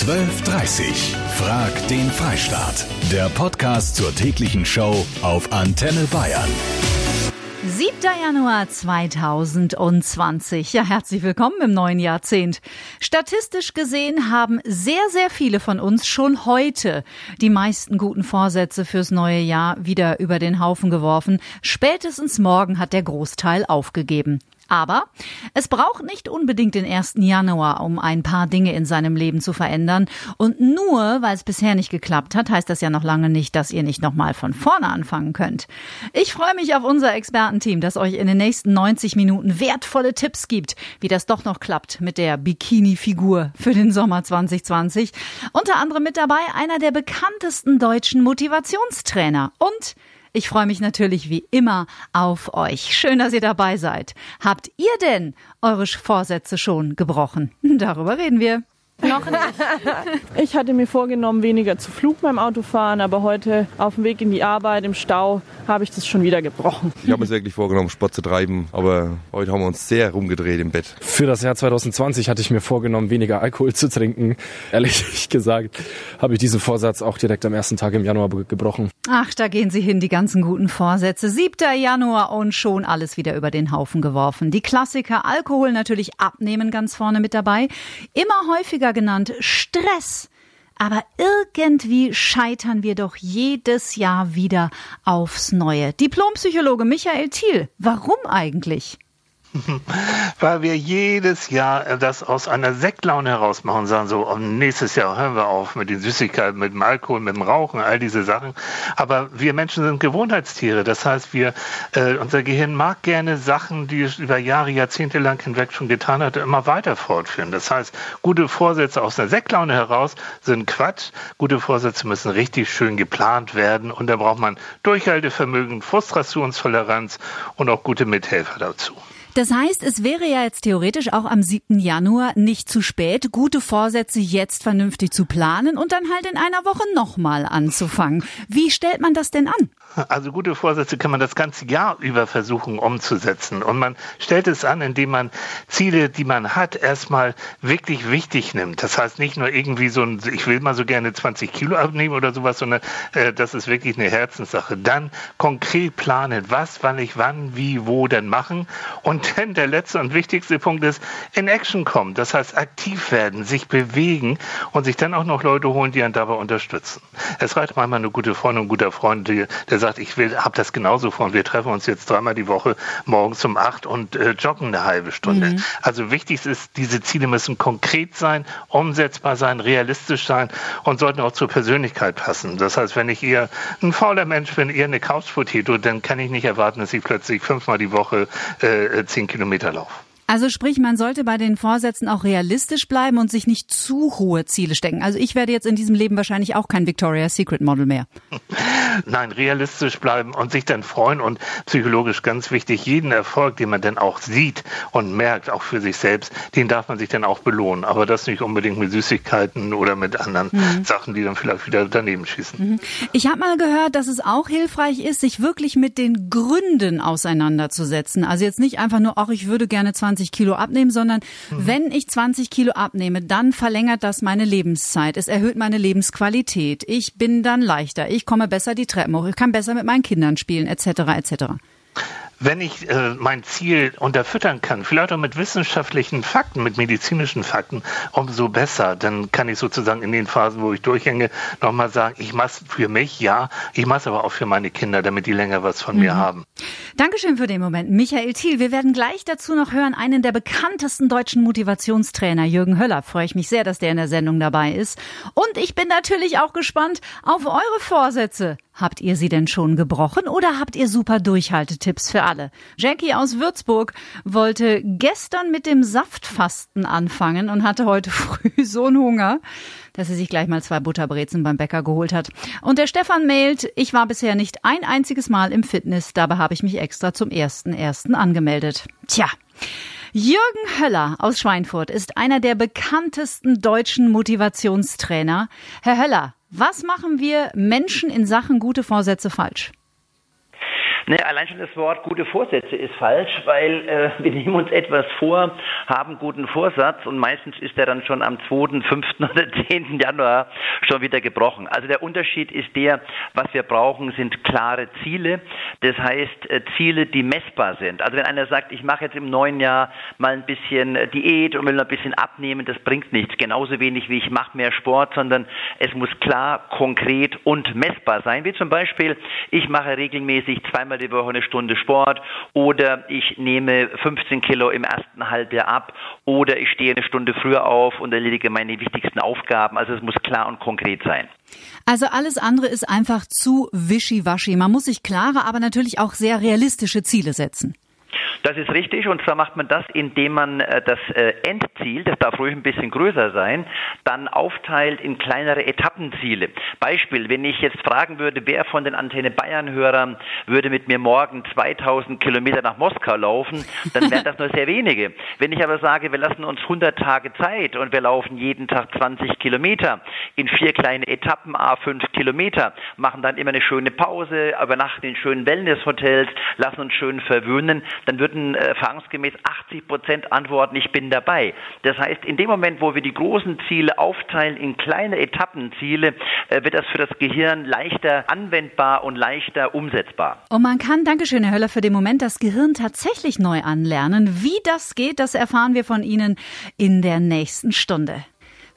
12.30 Frag den Freistaat. Der Podcast zur täglichen Show auf Antenne Bayern. 7. Januar 2020. Ja, herzlich willkommen im neuen Jahrzehnt. Statistisch gesehen haben sehr, sehr viele von uns schon heute die meisten guten Vorsätze fürs neue Jahr wieder über den Haufen geworfen. Spätestens morgen hat der Großteil aufgegeben. Aber es braucht nicht unbedingt den 1. Januar, um ein paar Dinge in seinem Leben zu verändern. Und nur weil es bisher nicht geklappt hat, heißt das ja noch lange nicht, dass ihr nicht nochmal von vorne anfangen könnt. Ich freue mich auf unser Expertenteam, das euch in den nächsten 90 Minuten wertvolle Tipps gibt, wie das doch noch klappt mit der Bikini-Figur für den Sommer 2020. Unter anderem mit dabei einer der bekanntesten deutschen Motivationstrainer und ich freue mich natürlich wie immer auf euch. Schön, dass ihr dabei seid. Habt ihr denn eure Vorsätze schon gebrochen? Darüber reden wir. Noch nicht. Ich hatte mir vorgenommen, weniger zu Flug beim Autofahren, aber heute auf dem Weg in die Arbeit im Stau habe ich das schon wieder gebrochen. Ich habe mir wirklich vorgenommen, Sport zu treiben, aber heute haben wir uns sehr rumgedreht im Bett. Für das Jahr 2020 hatte ich mir vorgenommen, weniger Alkohol zu trinken. Ehrlich gesagt habe ich diesen Vorsatz auch direkt am ersten Tag im Januar gebrochen. Ach, da gehen sie hin, die ganzen guten Vorsätze. 7. Januar und schon alles wieder über den Haufen geworfen. Die Klassiker Alkohol natürlich abnehmen ganz vorne mit dabei. Immer häufiger früher genannt Stress. Aber irgendwie scheitern wir doch jedes Jahr wieder aufs Neue. Diplompsychologe Michael Thiel, warum eigentlich? Weil wir jedes Jahr das aus einer Sektlaune heraus machen, sagen so, oh, nächstes Jahr hören wir auf mit den Süßigkeiten, mit dem Alkohol, mit dem Rauchen, all diese Sachen. Aber wir Menschen sind Gewohnheitstiere. Das heißt, wir, äh, unser Gehirn mag gerne Sachen, die es über Jahre, Jahrzehnte lang hinweg schon getan hat, immer weiter fortführen. Das heißt, gute Vorsätze aus einer Sektlaune heraus sind Quatsch. Gute Vorsätze müssen richtig schön geplant werden und da braucht man Durchhaltevermögen, Frustrationstoleranz und auch gute Mithelfer dazu. Das heißt, es wäre ja jetzt theoretisch auch am 7. Januar nicht zu spät, gute Vorsätze jetzt vernünftig zu planen und dann halt in einer Woche nochmal anzufangen. Wie stellt man das denn an? Also gute Vorsätze kann man das ganze Jahr über versuchen umzusetzen. Und man stellt es an, indem man Ziele, die man hat, erstmal wirklich wichtig nimmt. Das heißt nicht nur irgendwie so ein, ich will mal so gerne 20 Kilo abnehmen oder sowas, sondern äh, das ist wirklich eine Herzenssache. Dann konkret planen, was, wann ich wann, wie, wo denn machen. Und dann der letzte und wichtigste Punkt ist, in Action kommen. Das heißt aktiv werden, sich bewegen und sich dann auch noch Leute holen, die einen dabei unterstützen. Es reicht manchmal eine gute Freundin, ein guter Freund, der sagt, ich will, habe das genauso vor und wir treffen uns jetzt dreimal die Woche morgens um acht und äh, joggen eine halbe Stunde. Mhm. Also wichtig ist, diese Ziele müssen konkret sein, umsetzbar sein, realistisch sein und sollten auch zur Persönlichkeit passen. Das heißt, wenn ich eher ein fauler Mensch bin, eher eine Couchpotato, dann kann ich nicht erwarten, dass ich plötzlich fünfmal die Woche äh, zehn Kilometer laufe. Also sprich, man sollte bei den Vorsätzen auch realistisch bleiben und sich nicht zu hohe Ziele stecken. Also ich werde jetzt in diesem Leben wahrscheinlich auch kein Victoria's Secret Model mehr. Nein, realistisch bleiben und sich dann freuen und psychologisch ganz wichtig, jeden Erfolg, den man dann auch sieht und merkt, auch für sich selbst, den darf man sich dann auch belohnen. Aber das nicht unbedingt mit Süßigkeiten oder mit anderen mhm. Sachen, die dann vielleicht wieder daneben schießen. Mhm. Ich habe mal gehört, dass es auch hilfreich ist, sich wirklich mit den Gründen auseinanderzusetzen. Also jetzt nicht einfach nur, ach, ich würde gerne 20 20 Kilo abnehmen, sondern mhm. wenn ich 20 Kilo abnehme, dann verlängert das meine Lebenszeit. Es erhöht meine Lebensqualität. Ich bin dann leichter. Ich komme besser die Treppen hoch. Ich kann besser mit meinen Kindern spielen, etc. etc wenn ich äh, mein Ziel unterfüttern kann, vielleicht auch mit wissenschaftlichen Fakten, mit medizinischen Fakten, umso besser. Dann kann ich sozusagen in den Phasen, wo ich durchhänge, nochmal sagen, ich mache es für mich, ja, ich mache es aber auch für meine Kinder, damit die länger was von mhm. mir haben. Dankeschön für den Moment. Michael Thiel, wir werden gleich dazu noch hören, einen der bekanntesten deutschen Motivationstrainer, Jürgen Höller. Freue ich mich sehr, dass der in der Sendung dabei ist. Und ich bin natürlich auch gespannt auf eure Vorsätze. Habt ihr sie denn schon gebrochen oder habt ihr super Durchhaltetipps für alle? Jackie aus Würzburg wollte gestern mit dem Saftfasten anfangen und hatte heute früh so einen Hunger, dass sie sich gleich mal zwei Butterbrezen beim Bäcker geholt hat. Und der Stefan mailt, ich war bisher nicht ein einziges Mal im Fitness, dabei habe ich mich extra zum ersten ersten angemeldet. Tja. Jürgen Höller aus Schweinfurt ist einer der bekanntesten deutschen Motivationstrainer. Herr Höller, was machen wir Menschen in Sachen gute Vorsätze falsch? Ne, allein schon das Wort gute Vorsätze ist falsch, weil äh, wir nehmen uns etwas vor, haben guten Vorsatz und meistens ist er dann schon am 2., 5. oder 10. Januar schon wieder gebrochen. Also der Unterschied ist der, was wir brauchen, sind klare Ziele. Das heißt äh, Ziele, die messbar sind. Also wenn einer sagt, ich mache jetzt im neuen Jahr mal ein bisschen äh, Diät und will noch ein bisschen abnehmen, das bringt nichts. Genauso wenig wie ich mache mehr Sport, sondern es muss klar, konkret und messbar sein. Wie zum Beispiel, ich mache regelmäßig zweimal die Woche eine Stunde Sport oder ich nehme 15 Kilo im ersten Halbjahr ab oder ich stehe eine Stunde früher auf und erledige meine wichtigsten Aufgaben. Also es muss klar und konkret sein. Also alles andere ist einfach zu wischiwaschi. Man muss sich klare, aber natürlich auch sehr realistische Ziele setzen. Das ist richtig und zwar macht man das, indem man äh, das äh, Endziel, das darf ruhig ein bisschen größer sein, dann aufteilt in kleinere Etappenziele. Beispiel, wenn ich jetzt fragen würde, wer von den Antenne Bayern Hörern würde mit mir morgen 2000 Kilometer nach Moskau laufen, dann wären das nur sehr wenige. Wenn ich aber sage, wir lassen uns 100 Tage Zeit und wir laufen jeden Tag 20 Kilometer in vier kleine Etappen, a 5 Kilometer, machen dann immer eine schöne Pause, übernachten in schönen Wellnesshotels, lassen uns schön verwöhnen, dann würden äh, erfahrungsgemäß 80 Prozent antworten, ich bin dabei. Das heißt, in dem Moment, wo wir die großen Ziele aufteilen in kleine Etappenziele, äh, wird das für das Gehirn leichter anwendbar und leichter umsetzbar. Und man kann, Dankeschön, Herr Höller, für den Moment das Gehirn tatsächlich neu anlernen. Wie das geht, das erfahren wir von Ihnen in der nächsten Stunde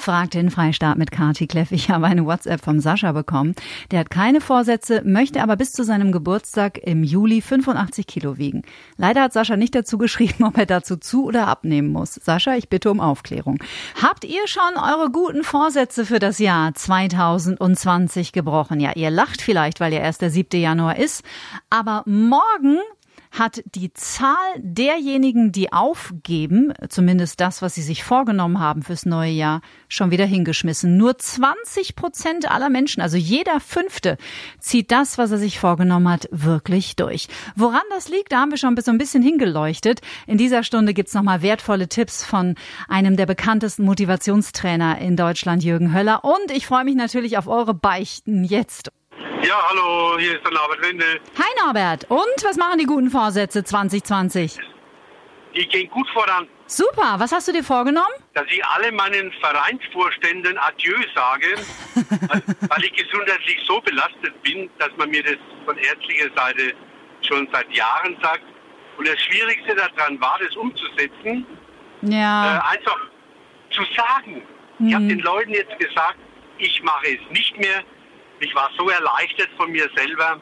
fragt den Freistaat mit Kati Kleff. Ich habe eine WhatsApp vom Sascha bekommen. Der hat keine Vorsätze, möchte aber bis zu seinem Geburtstag im Juli 85 Kilo wiegen. Leider hat Sascha nicht dazu geschrieben, ob er dazu zu oder abnehmen muss. Sascha, ich bitte um Aufklärung. Habt ihr schon eure guten Vorsätze für das Jahr 2020 gebrochen? Ja, ihr lacht vielleicht, weil ja erst der 7. Januar ist. Aber morgen hat die Zahl derjenigen, die aufgeben, zumindest das, was sie sich vorgenommen haben fürs neue Jahr, schon wieder hingeschmissen. Nur 20 Prozent aller Menschen, also jeder Fünfte, zieht das, was er sich vorgenommen hat, wirklich durch. Woran das liegt, da haben wir schon so ein bisschen hingeleuchtet. In dieser Stunde gibt's nochmal wertvolle Tipps von einem der bekanntesten Motivationstrainer in Deutschland, Jürgen Höller. Und ich freue mich natürlich auf eure Beichten jetzt. Ja, hallo, hier ist der Norbert Wendel. Hi Norbert, und was machen die guten Vorsätze 2020? Die gehen gut voran. Super, was hast du dir vorgenommen? Dass ich alle meinen Vereinsvorständen Adieu sage, weil ich gesundheitlich so belastet bin, dass man mir das von ärztlicher Seite schon seit Jahren sagt. Und das Schwierigste daran war, das umzusetzen. Ja. Äh, einfach zu sagen. Mhm. Ich habe den Leuten jetzt gesagt, ich mache es nicht mehr, ich war so erleichtert von mir selber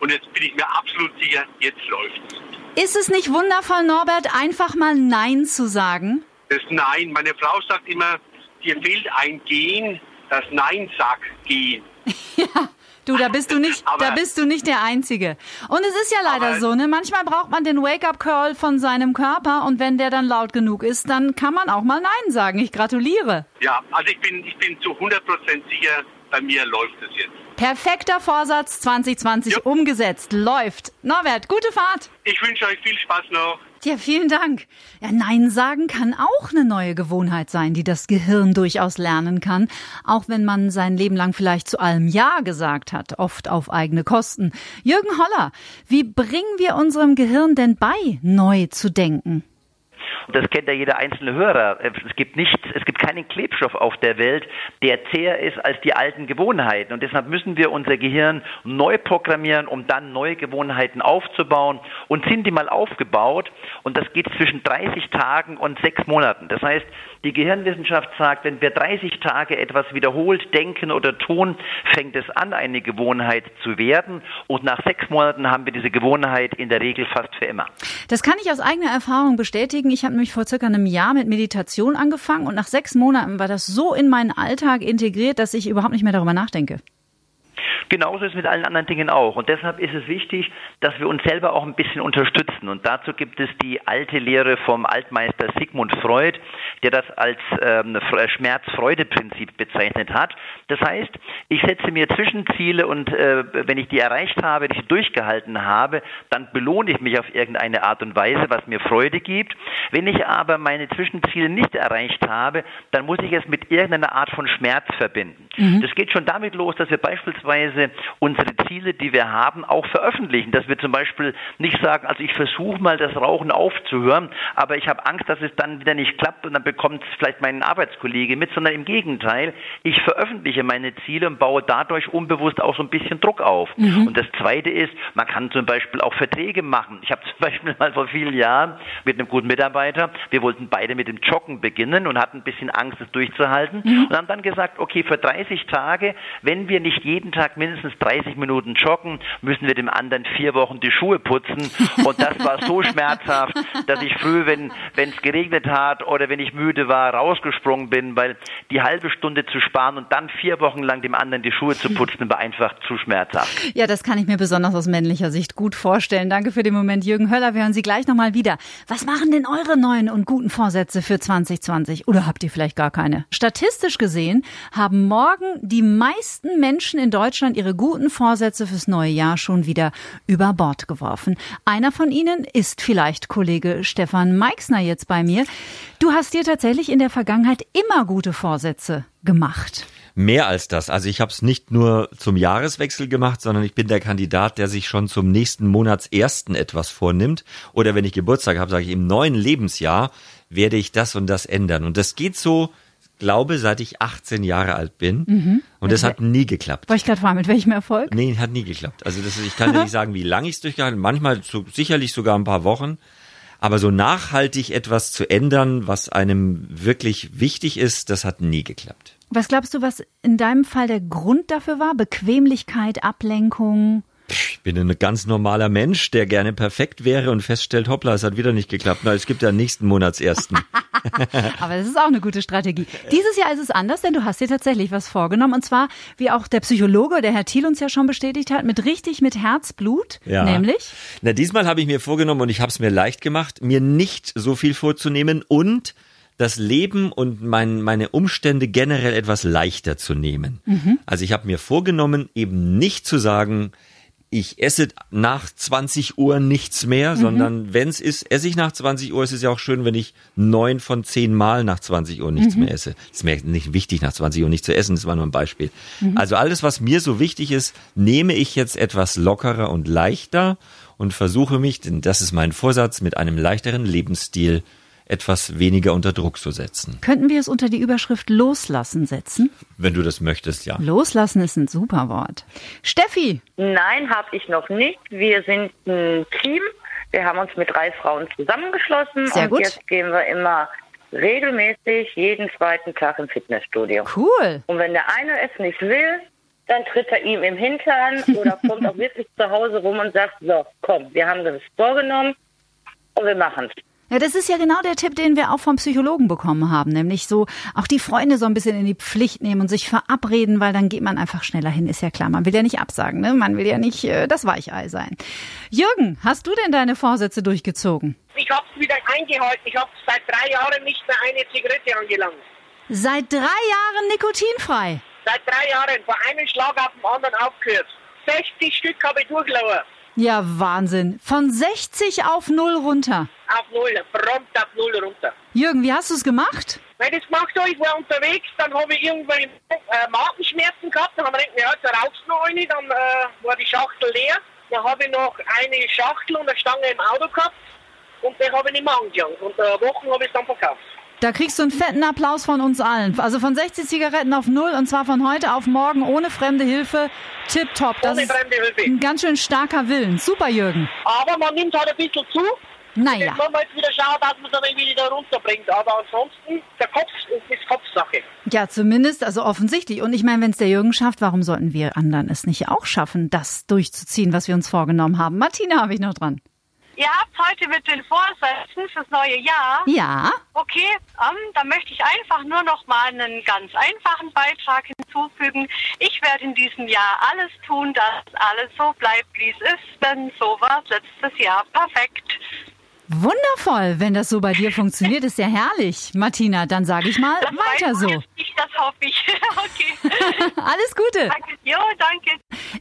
und jetzt bin ich mir absolut sicher, jetzt läuft's. Ist es nicht wundervoll, Norbert, einfach mal Nein zu sagen? Das Nein. Meine Frau sagt immer, dir fehlt ein Gen, das Nein sagt Gen. ja. Du, da bist du nicht, aber, da bist du nicht der Einzige. Und es ist ja leider so, ne? Manchmal braucht man den Wake-up-Call von seinem Körper und wenn der dann laut genug ist, dann kann man auch mal Nein sagen. Ich gratuliere. Ja, also ich bin, ich bin zu 100% sicher, bei mir läuft es jetzt. Perfekter Vorsatz 2020 ja. umgesetzt. Läuft. Norbert, gute Fahrt. Ich wünsche euch viel Spaß noch. Ja, vielen Dank. Ja, Nein sagen kann auch eine neue Gewohnheit sein, die das Gehirn durchaus lernen kann, auch wenn man sein Leben lang vielleicht zu allem Ja gesagt hat, oft auf eigene Kosten. Jürgen Holler, wie bringen wir unserem Gehirn denn bei, neu zu denken? Das kennt ja jeder einzelne Hörer. Es gibt nichts, es gibt keinen Klebstoff auf der Welt, der zäher ist als die alten Gewohnheiten. Und deshalb müssen wir unser Gehirn neu programmieren, um dann neue Gewohnheiten aufzubauen. Und sind die mal aufgebaut, und das geht zwischen 30 Tagen und sechs Monaten. Das heißt, die Gehirnwissenschaft sagt, wenn wir 30 Tage etwas wiederholt denken oder tun, fängt es an, eine Gewohnheit zu werden. Und nach sechs Monaten haben wir diese Gewohnheit in der Regel fast für immer. Das kann ich aus eigener Erfahrung bestätigen. Ich habe nämlich vor circa einem Jahr mit Meditation angefangen und nach sechs Monaten war das so in meinen Alltag integriert, dass ich überhaupt nicht mehr darüber nachdenke. Genauso ist es mit allen anderen Dingen auch. Und deshalb ist es wichtig, dass wir uns selber auch ein bisschen unterstützen. Und dazu gibt es die alte Lehre vom Altmeister Sigmund Freud, der das als ähm, Schmerz-Freude-Prinzip bezeichnet hat. Das heißt, ich setze mir Zwischenziele und äh, wenn ich die erreicht habe, die ich durchgehalten habe, dann belohne ich mich auf irgendeine Art und Weise, was mir Freude gibt. Wenn ich aber meine Zwischenziele nicht erreicht habe, dann muss ich es mit irgendeiner Art von Schmerz verbinden. Mhm. Das geht schon damit los, dass wir beispielsweise unsere Ziele, die wir haben, auch veröffentlichen. Dass wir zum Beispiel nicht sagen, also ich versuche mal das Rauchen aufzuhören, aber ich habe Angst, dass es dann wieder nicht klappt und dann bekommt vielleicht mein Arbeitskollege mit, sondern im Gegenteil, ich veröffentliche meine Ziele und baue dadurch unbewusst auch so ein bisschen Druck auf. Mhm. Und das Zweite ist, man kann zum Beispiel auch Verträge machen. Ich habe zum Beispiel mal vor vielen Jahren mit einem guten Mitarbeiter, wir wollten beide mit dem Joggen beginnen und hatten ein bisschen Angst, es durchzuhalten mhm. und haben dann gesagt, okay, für 30 Tage, wenn wir nicht jeden Tag mindestens 30 Minuten joggen, müssen wir dem anderen vier Wochen die Schuhe putzen. Und das war so schmerzhaft, dass ich früh, wenn es geregnet hat oder wenn ich müde war, rausgesprungen bin, weil die halbe Stunde zu sparen und dann vier Wochen lang dem anderen die Schuhe zu putzen, war einfach zu schmerzhaft. Ja, das kann ich mir besonders aus männlicher Sicht gut vorstellen. Danke für den Moment, Jürgen Höller. Wir hören Sie gleich nochmal wieder. Was machen denn eure neuen und guten Vorsätze für 2020? Oder habt ihr vielleicht gar keine? Statistisch gesehen haben morgen die meisten Menschen in Deutschland ihre guten Vorsätze fürs neue Jahr schon wieder über Bord geworfen. Einer von ihnen ist vielleicht Kollege Stefan Meixner jetzt bei mir. Du hast dir tatsächlich in der Vergangenheit immer gute Vorsätze gemacht. Mehr als das. Also ich habe es nicht nur zum Jahreswechsel gemacht, sondern ich bin der Kandidat, der sich schon zum nächsten Monatsersten etwas vornimmt. Oder wenn ich Geburtstag habe, sage ich, im neuen Lebensjahr werde ich das und das ändern. Und das geht so glaube, seit ich 18 Jahre alt bin. Mhm. Und das hat nie geklappt. Wollte ich gerade fragen, mit welchem Erfolg? Nee, hat nie geklappt. Also das, ich kann dir nicht sagen, wie lange ich es durchgehalten Manchmal so, sicherlich sogar ein paar Wochen. Aber so nachhaltig etwas zu ändern, was einem wirklich wichtig ist, das hat nie geklappt. Was glaubst du, was in deinem Fall der Grund dafür war? Bequemlichkeit, Ablenkung? Ich bin ein ganz normaler Mensch, der gerne perfekt wäre und feststellt, hoppla, es hat wieder nicht geklappt. Na, es gibt ja nächsten Monatsersten. Aber das ist auch eine gute Strategie. Dieses Jahr ist es anders, denn du hast dir tatsächlich was vorgenommen. Und zwar, wie auch der Psychologe, der Herr Thiel uns ja schon bestätigt hat, mit richtig mit Herzblut. Ja. Nämlich? Na, diesmal habe ich mir vorgenommen und ich habe es mir leicht gemacht, mir nicht so viel vorzunehmen und das Leben und mein, meine Umstände generell etwas leichter zu nehmen. Mhm. Also ich habe mir vorgenommen, eben nicht zu sagen, ich esse nach 20 Uhr nichts mehr, mhm. sondern wenn es ist, esse ich nach 20 Uhr. Es ist ja auch schön, wenn ich neun von zehn Mal nach 20 Uhr nichts mhm. mehr esse. ist mir nicht wichtig, nach 20 Uhr nicht zu essen. Das war nur ein Beispiel. Mhm. Also alles, was mir so wichtig ist, nehme ich jetzt etwas lockerer und leichter und versuche mich, denn das ist mein Vorsatz, mit einem leichteren Lebensstil etwas weniger unter Druck zu setzen. Könnten wir es unter die Überschrift Loslassen setzen? Wenn du das möchtest, ja. Loslassen ist ein super Wort. Steffi? Nein, habe ich noch nicht. Wir sind ein Team. Wir haben uns mit drei Frauen zusammengeschlossen Sehr und gut. jetzt gehen wir immer regelmäßig jeden zweiten Tag im Fitnessstudio. Cool. Und wenn der eine es nicht will, dann tritt er ihm im Hintern oder kommt auch wirklich zu Hause rum und sagt, so, komm, wir haben das vorgenommen und wir machen es. Ja, das ist ja genau der Tipp, den wir auch vom Psychologen bekommen haben, nämlich so auch die Freunde so ein bisschen in die Pflicht nehmen und sich verabreden, weil dann geht man einfach schneller hin, ist ja klar. Man will ja nicht absagen, ne? Man will ja nicht äh, das Weichei sein. Jürgen, hast du denn deine Vorsätze durchgezogen? Ich hab's wieder eingehalten. Ich habe seit drei Jahren nicht mehr eine Zigarette angelangt. Seit drei Jahren nikotinfrei? Seit drei Jahren, von einem Schlag auf den anderen aufgehört. 60 Stück habe ich durchlauert. Ja, Wahnsinn. Von 60 auf null runter. Auf null, prompt auf null runter. Jürgen, wie hast du es gemacht? Wenn ich das gemacht habe, ich war unterwegs, dann habe ich irgendwann äh, Magenschmerzen gehabt, dann haben wir gedacht, ja, jetzt rauchst du noch eine, dann äh, war die Schachtel leer. Dann habe ich noch eine Schachtel und eine Stange im Auto gehabt und die habe ich nicht mehr angelangt. Und äh, Wochen habe ich es dann verkauft. Da kriegst du einen fetten Applaus von uns allen. Also von 60 Zigaretten auf null und zwar von heute auf morgen ohne fremde Hilfe. Tipptopp. Das Ohne ist fremde Hilfe. ein ganz schön starker Willen. Super, Jürgen. Aber man nimmt halt ein bisschen zu. Naja. Jetzt wollen wir jetzt wieder schauen, dass man es dann wieder runterbringt. Aber ansonsten, der Kopf ist Kopfsache. Ja, zumindest, also offensichtlich. Und ich meine, wenn es der Jürgen schafft, warum sollten wir anderen es nicht auch schaffen, das durchzuziehen, was wir uns vorgenommen haben? Martina habe ich noch dran. Ihr habt heute mit den Vorsätzen fürs neue Jahr. Ja. Okay, ähm, da möchte ich einfach nur noch mal einen ganz einfachen Beitrag hinzufügen. Ich werde in diesem Jahr alles tun, dass alles so bleibt, wie es ist, denn so war letztes Jahr perfekt. Wundervoll, wenn das so bei dir funktioniert, ist ja herrlich. Martina, dann sage ich mal Das weiter so. ich das hoffe ich. okay. Alles Gute. Danke. Jo, danke.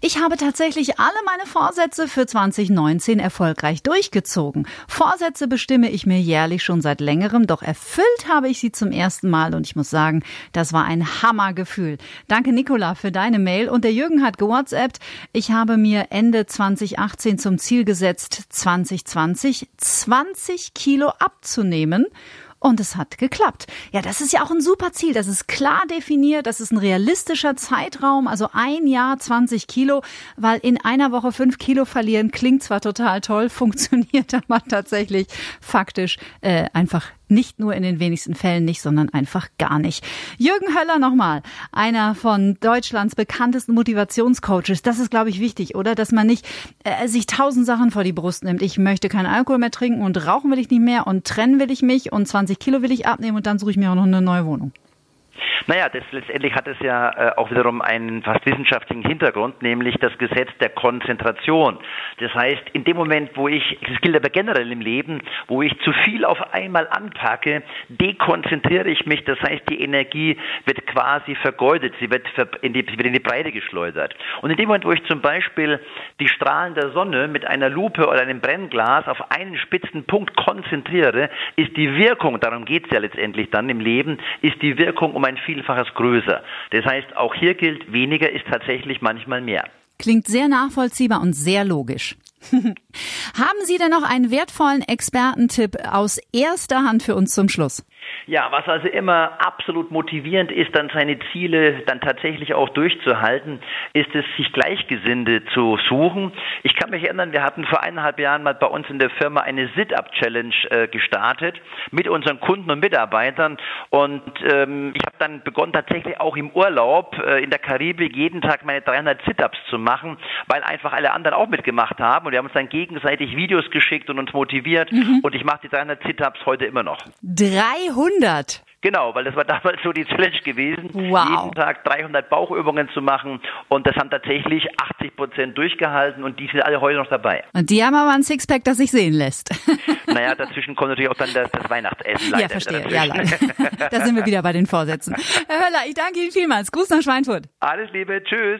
Ich habe tatsächlich alle meine Vorsätze für 2019 erfolgreich durchgezogen. Vorsätze bestimme ich mir jährlich schon seit längerem, doch erfüllt habe ich sie zum ersten Mal und ich muss sagen, das war ein Hammergefühl. Danke Nicola für deine Mail und der Jürgen hat gewhatsappt. Ich habe mir Ende 2018 zum Ziel gesetzt, 2020 20 Kilo abzunehmen. Und es hat geklappt. Ja, das ist ja auch ein super Ziel. Das ist klar definiert. Das ist ein realistischer Zeitraum. Also ein Jahr 20 Kilo, weil in einer Woche fünf Kilo verlieren klingt zwar total toll, funktioniert aber tatsächlich faktisch äh, einfach nicht nur in den wenigsten Fällen nicht, sondern einfach gar nicht. Jürgen Höller nochmal, einer von Deutschlands bekanntesten Motivationscoaches. Das ist, glaube ich, wichtig, oder? Dass man nicht äh, sich tausend Sachen vor die Brust nimmt. Ich möchte keinen Alkohol mehr trinken und rauchen will ich nicht mehr und trennen will ich mich und 20 Kilo will ich abnehmen und dann suche ich mir auch noch eine neue Wohnung. Naja, das letztendlich hat es ja äh, auch wiederum einen fast wissenschaftlichen Hintergrund, nämlich das Gesetz der Konzentration. Das heißt, in dem Moment, wo ich, das gilt aber generell im Leben, wo ich zu viel auf einmal anpacke, dekonzentriere ich mich. Das heißt, die Energie wird quasi vergeudet, sie wird in die, wird in die Breite geschleudert. Und in dem Moment, wo ich zum Beispiel die Strahlen der Sonne mit einer Lupe oder einem Brennglas auf einen spitzen Punkt konzentriere, ist die Wirkung, darum geht es ja letztendlich dann im Leben, ist die Wirkung um ein Vielfaches größer. Das heißt, auch hier gilt, weniger ist tatsächlich manchmal mehr. Klingt sehr nachvollziehbar und sehr logisch. Haben Sie denn noch einen wertvollen Expertentipp aus erster Hand für uns zum Schluss? Ja, was also immer absolut motivierend ist, dann seine Ziele dann tatsächlich auch durchzuhalten, ist es, sich Gleichgesinnte zu suchen. Ich kann mich erinnern, wir hatten vor eineinhalb Jahren mal bei uns in der Firma eine Sit-Up-Challenge äh, gestartet mit unseren Kunden und Mitarbeitern und ähm, ich habe dann begonnen, tatsächlich auch im Urlaub äh, in der Karibik jeden Tag meine 300 Sit-Ups zu machen, weil einfach alle anderen auch mitgemacht haben und wir haben uns dann gegenseitig Videos geschickt und uns motiviert Mhm. und ich mache die 300 Sit-Ups heute immer noch. 300. Genau, weil das war damals so die Challenge gewesen, Wow. jeden Tag 300 Bauchübungen zu machen und das haben tatsächlich 80 Prozent durchgehalten und die sind alle heute noch dabei. Und die haben aber ein Sixpack, das sich sehen lässt. Naja, dazwischen kommt natürlich auch dann das, das Weihnachtsessen. ja, verstehe. Ja, leider. da sind wir wieder bei den Vorsätzen. Herr Höller, ich danke Ihnen vielmals. Gruß nach Schweinfurt. Alles Liebe, tschüss.